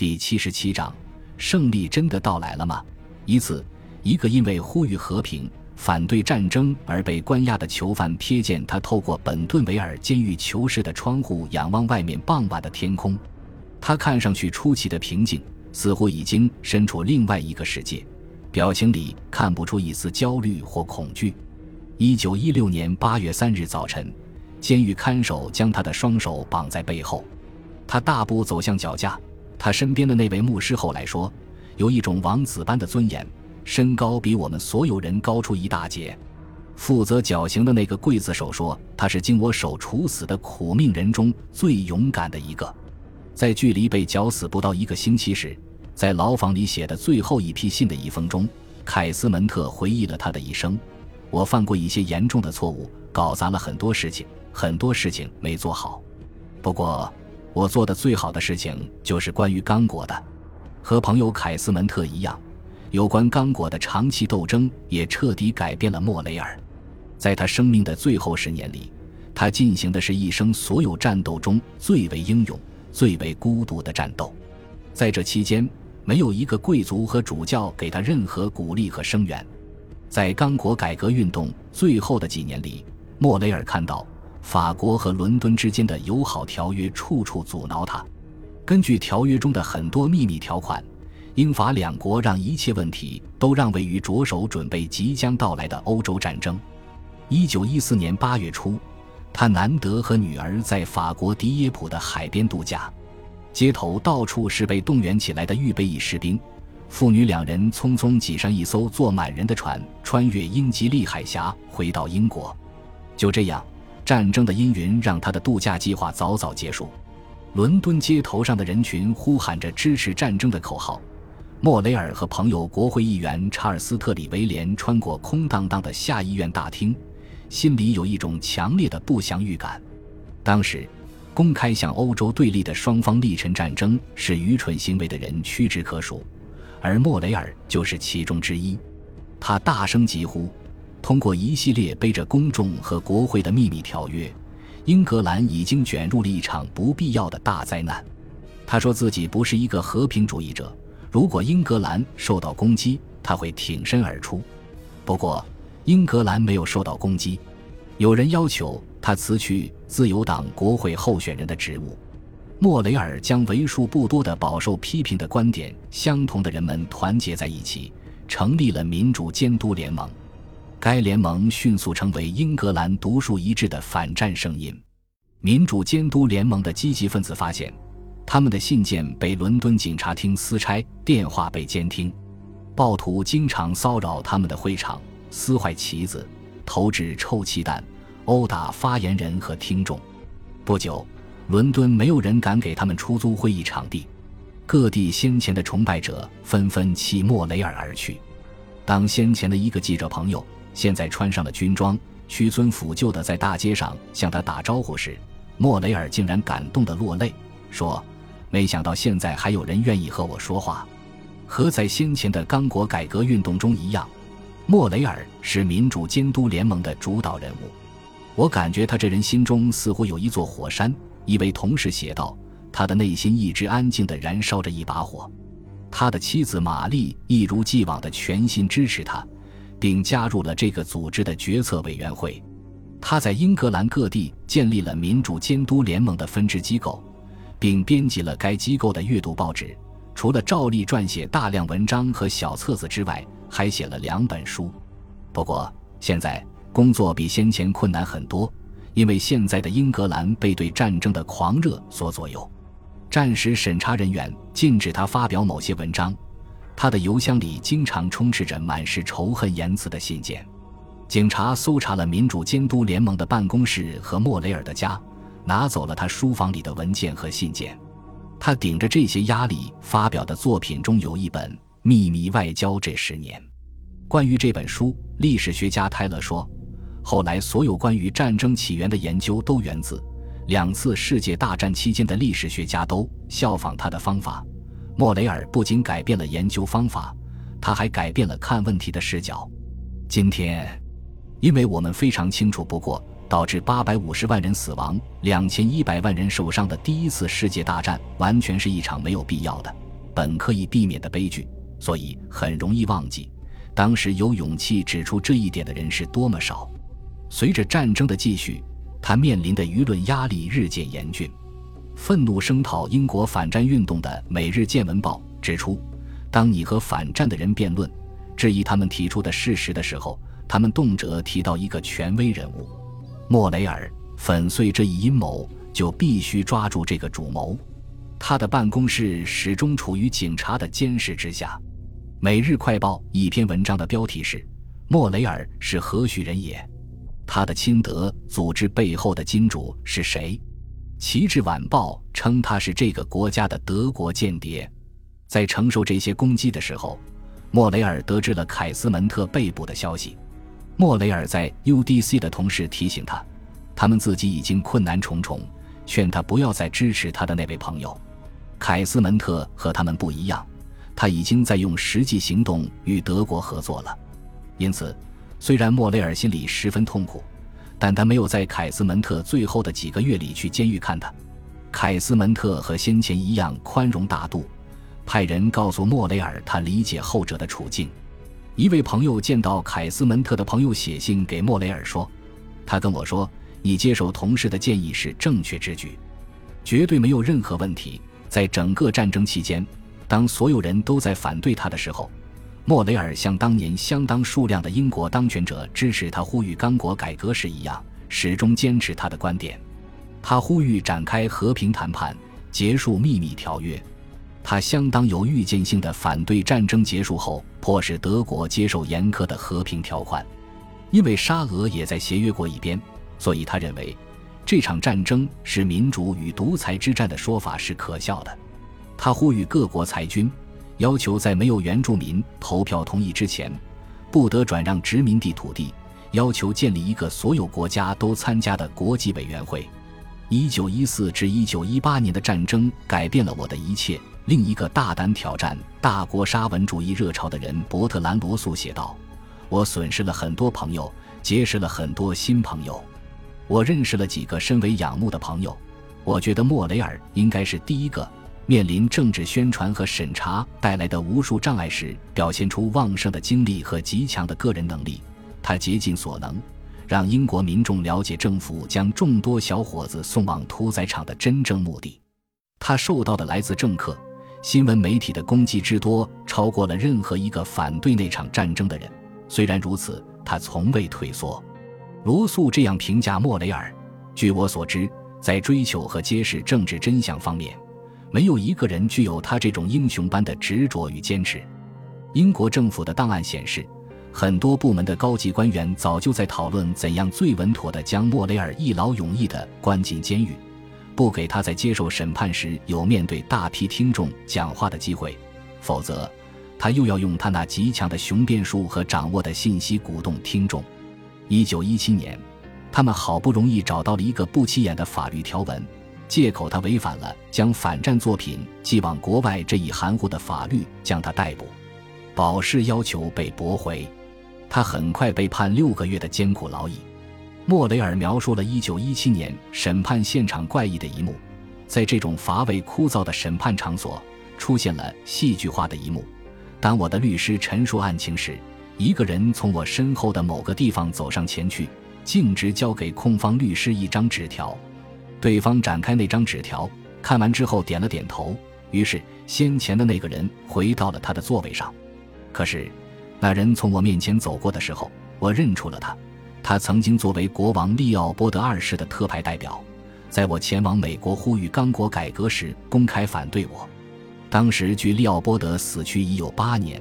第七十七章：胜利真的到来了吗？一次，一个因为呼吁和平、反对战争而被关押的囚犯瞥见他透过本顿维尔监狱囚室的窗户仰望外面傍晚的天空，他看上去出奇的平静，似乎已经身处另外一个世界，表情里看不出一丝焦虑或恐惧。一九一六年八月三日早晨，监狱看守将他的双手绑在背后，他大步走向脚架。他身边的那位牧师后来说，有一种王子般的尊严，身高比我们所有人高出一大截。负责绞刑的那个刽子手说，他是经我手处死的苦命人中最勇敢的一个。在距离被绞死不到一个星期时，在牢房里写的最后一批信的一封中，凯斯门特回忆了他的一生：我犯过一些严重的错误，搞砸了很多事情，很多事情没做好。不过。我做的最好的事情就是关于刚果的，和朋友凯斯门特一样，有关刚果的长期斗争也彻底改变了莫雷尔。在他生命的最后十年里，他进行的是一生所有战斗中最为英勇、最为孤独的战斗。在这期间，没有一个贵族和主教给他任何鼓励和声援。在刚果改革运动最后的几年里，莫雷尔看到。法国和伦敦之间的友好条约处处阻挠他。根据条约中的很多秘密条款，英法两国让一切问题都让位于着手准备即将到来的欧洲战争。一九一四年八月初，他难得和女儿在法国迪耶普的海边度假，街头到处是被动员起来的预备役士兵。父女两人匆匆挤上一艘坐满人的船，穿越英吉利海峡回到英国。就这样。战争的阴云让他的度假计划早早结束。伦敦街头上的人群呼喊着支持战争的口号。莫雷尔和朋友国会议员查尔斯特里维廉穿过空荡荡的下议院大厅，心里有一种强烈的不祥预感。当时，公开向欧洲对立的双方力陈战争是愚蠢行为的人屈指可数，而莫雷尔就是其中之一。他大声疾呼。通过一系列背着公众和国会的秘密条约，英格兰已经卷入了一场不必要的大灾难。他说自己不是一个和平主义者，如果英格兰受到攻击，他会挺身而出。不过，英格兰没有受到攻击。有人要求他辞去自由党国会候选人的职务。莫雷尔将为数不多的饱受批评的观点相同的人们团结在一起，成立了民主监督联盟。该联盟迅速成为英格兰独树一帜的反战声音。民主监督联盟的积极分子发现，他们的信件被伦敦警察厅私拆，电话被监听，暴徒经常骚扰他们的会场，撕坏旗子，投掷臭气弹，殴打发言人和听众。不久，伦敦没有人敢给他们出租会议场地，各地先前的崇拜者纷纷弃莫雷尔而去。当先前的一个记者朋友。现在穿上了军装，屈尊抚旧的在大街上向他打招呼时，莫雷尔竟然感动的落泪，说：“没想到现在还有人愿意和我说话。”和在先前的刚果改革运动中一样，莫雷尔是民主监督联盟的主导人物。我感觉他这人心中似乎有一座火山。一位同事写道：“他的内心一直安静地燃烧着一把火。”他的妻子玛丽一如既往地全心支持他。并加入了这个组织的决策委员会。他在英格兰各地建立了民主监督联盟的分支机构，并编辑了该机构的阅读报纸。除了照例撰写大量文章和小册子之外，还写了两本书。不过，现在工作比先前困难很多，因为现在的英格兰被对战争的狂热所左右。战时审查人员禁止他发表某些文章。他的邮箱里经常充斥着满是仇恨言辞的信件。警察搜查了民主监督联盟的办公室和莫雷尔的家，拿走了他书房里的文件和信件。他顶着这些压力发表的作品中有一本《秘密外交这十年》。关于这本书，历史学家泰勒说：“后来所有关于战争起源的研究都源自两次世界大战期间的历史学家都效仿他的方法。”莫雷尔不仅改变了研究方法，他还改变了看问题的视角。今天，因为我们非常清楚不过，导致八百五十万人死亡、两千一百万人受伤的第一次世界大战，完全是一场没有必要的、本可以避免的悲剧，所以很容易忘记，当时有勇气指出这一点的人是多么少。随着战争的继续，他面临的舆论压力日渐严峻。愤怒声讨英国反战运动的《每日见闻报》指出，当你和反战的人辩论，质疑他们提出的事实的时候，他们动辄提到一个权威人物莫雷尔。粉碎这一阴谋，就必须抓住这个主谋。他的办公室始终处于警察的监视之下。《每日快报》一篇文章的标题是“莫雷尔是何许人也？他的亲德组织背后的金主是谁？”《旗帜晚报》称他是这个国家的德国间谍。在承受这些攻击的时候，莫雷尔得知了凯斯门特被捕的消息。莫雷尔在 UDC 的同事提醒他。他们自己已经困难重重，劝他不要再支持他的那位朋友凯斯门特和他们不一样，他已经在用实际行动与德国合作了。因此，虽然莫雷尔心里十分痛苦，但他没有在凯斯门特最后的几个月里去监狱看他。凯斯门特和先前一样宽容大度，派人告诉莫雷尔他理解后者的处境。一位朋友见到凯斯门特的朋友写信给莫雷尔说：“他跟我说。”你接受同事的建议是正确之举，绝对没有任何问题。在整个战争期间，当所有人都在反对他的时候，莫雷尔像当年相当数量的英国当权者支持他呼吁刚果改革时一样，始终坚持他的观点。他呼吁展开和平谈判，结束秘密条约。他相当有预见性的反对战争结束后迫使德国接受严苛的和平条款，因为沙俄也在协约国一边。所以他认为，这场战争是民主与独裁之战的说法是可笑的。他呼吁各国裁军，要求在没有原住民投票同意之前，不得转让殖民地土地，要求建立一个所有国家都参加的国际委员会。一九一四至一九一八年的战争改变了我的一切。另一个大胆挑战大国沙文主义热潮的人伯特兰罗素写道：“我损失了很多朋友，结识了很多新朋友。”我认识了几个身为仰慕的朋友，我觉得莫雷尔应该是第一个面临政治宣传和审查带来的无数障碍时，表现出旺盛的精力和极强的个人能力。他竭尽所能，让英国民众了解政府将众多小伙子送往屠宰场的真正目的。他受到的来自政客、新闻媒体的攻击之多，超过了任何一个反对那场战争的人。虽然如此，他从未退缩。罗素这样评价莫雷尔：“据我所知，在追求和揭示政治真相方面，没有一个人具有他这种英雄般的执着与坚持。”英国政府的档案显示，很多部门的高级官员早就在讨论怎样最稳妥地将莫雷尔一劳永逸地关进监狱，不给他在接受审判时有面对大批听众讲话的机会，否则他又要用他那极强的雄辩术和掌握的信息鼓动听众。一九一七年，他们好不容易找到了一个不起眼的法律条文，借口他违反了将反战作品寄往国外这一含糊的法律，将他逮捕。保释要求被驳回，他很快被判六个月的艰苦劳役。莫雷尔描述了一九一七年审判现场怪异的一幕，在这种乏味枯燥的审判场所，出现了戏剧化的一幕。当我的律师陈述案情时。一个人从我身后的某个地方走上前去，径直交给控方律师一张纸条。对方展开那张纸条，看完之后点了点头。于是，先前的那个人回到了他的座位上。可是，那人从我面前走过的时候，我认出了他。他曾经作为国王利奥波德二世的特派代表，在我前往美国呼吁刚果改革时公开反对我。当时距利奥波德死去已有八年。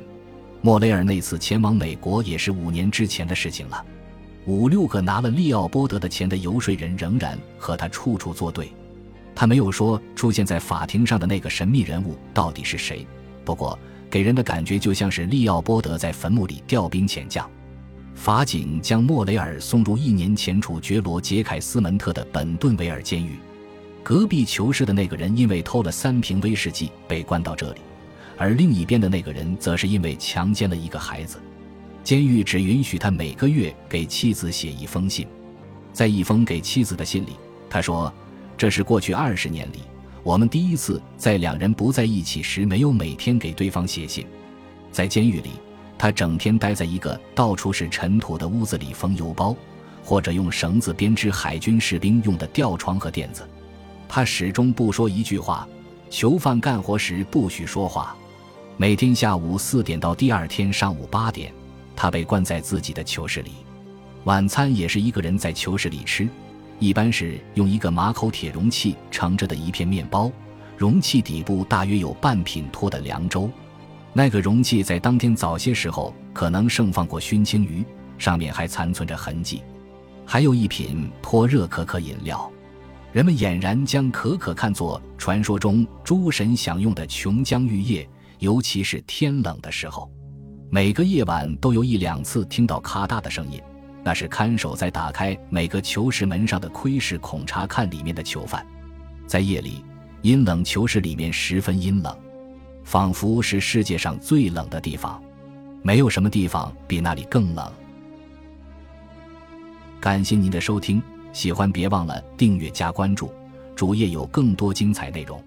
莫雷尔那次前往美国也是五年之前的事情了。五六个拿了利奥波德的钱的游说人仍然和他处处作对。他没有说出现在法庭上的那个神秘人物到底是谁，不过给人的感觉就像是利奥波德在坟墓里调兵遣将。法警将莫雷尔送入一年前处决罗杰凯斯门特的本顿维尔监狱。隔壁囚室的那个人因为偷了三瓶威士忌被关到这里。而另一边的那个人则是因为强奸了一个孩子，监狱只允许他每个月给妻子写一封信。在一封给妻子的信里，他说：“这是过去二十年里我们第一次在两人不在一起时，没有每天给对方写信。在监狱里，他整天待在一个到处是尘土的屋子里缝邮包，或者用绳子编织海军士兵用的吊床和垫子。他始终不说一句话。囚犯干活时不许说话。每天下午四点到第二天上午八点，他被关在自己的囚室里。晚餐也是一个人在囚室里吃，一般是用一个马口铁容器盛着的一片面包，容器底部大约有半品脱的凉粥。那个容器在当天早些时候可能盛放过熏青鱼，上面还残存着痕迹。还有一品脱热可可饮料。人们俨然将可可看作传说中诸神享用的琼浆玉液，尤其是天冷的时候。每个夜晚都有一两次听到咔嗒的声音，那是看守在打开每个囚室门上的窥视孔查看里面的囚犯。在夜里，阴冷囚室里面十分阴冷，仿佛是世界上最冷的地方，没有什么地方比那里更冷。感谢您的收听。喜欢别忘了订阅加关注，主页有更多精彩内容。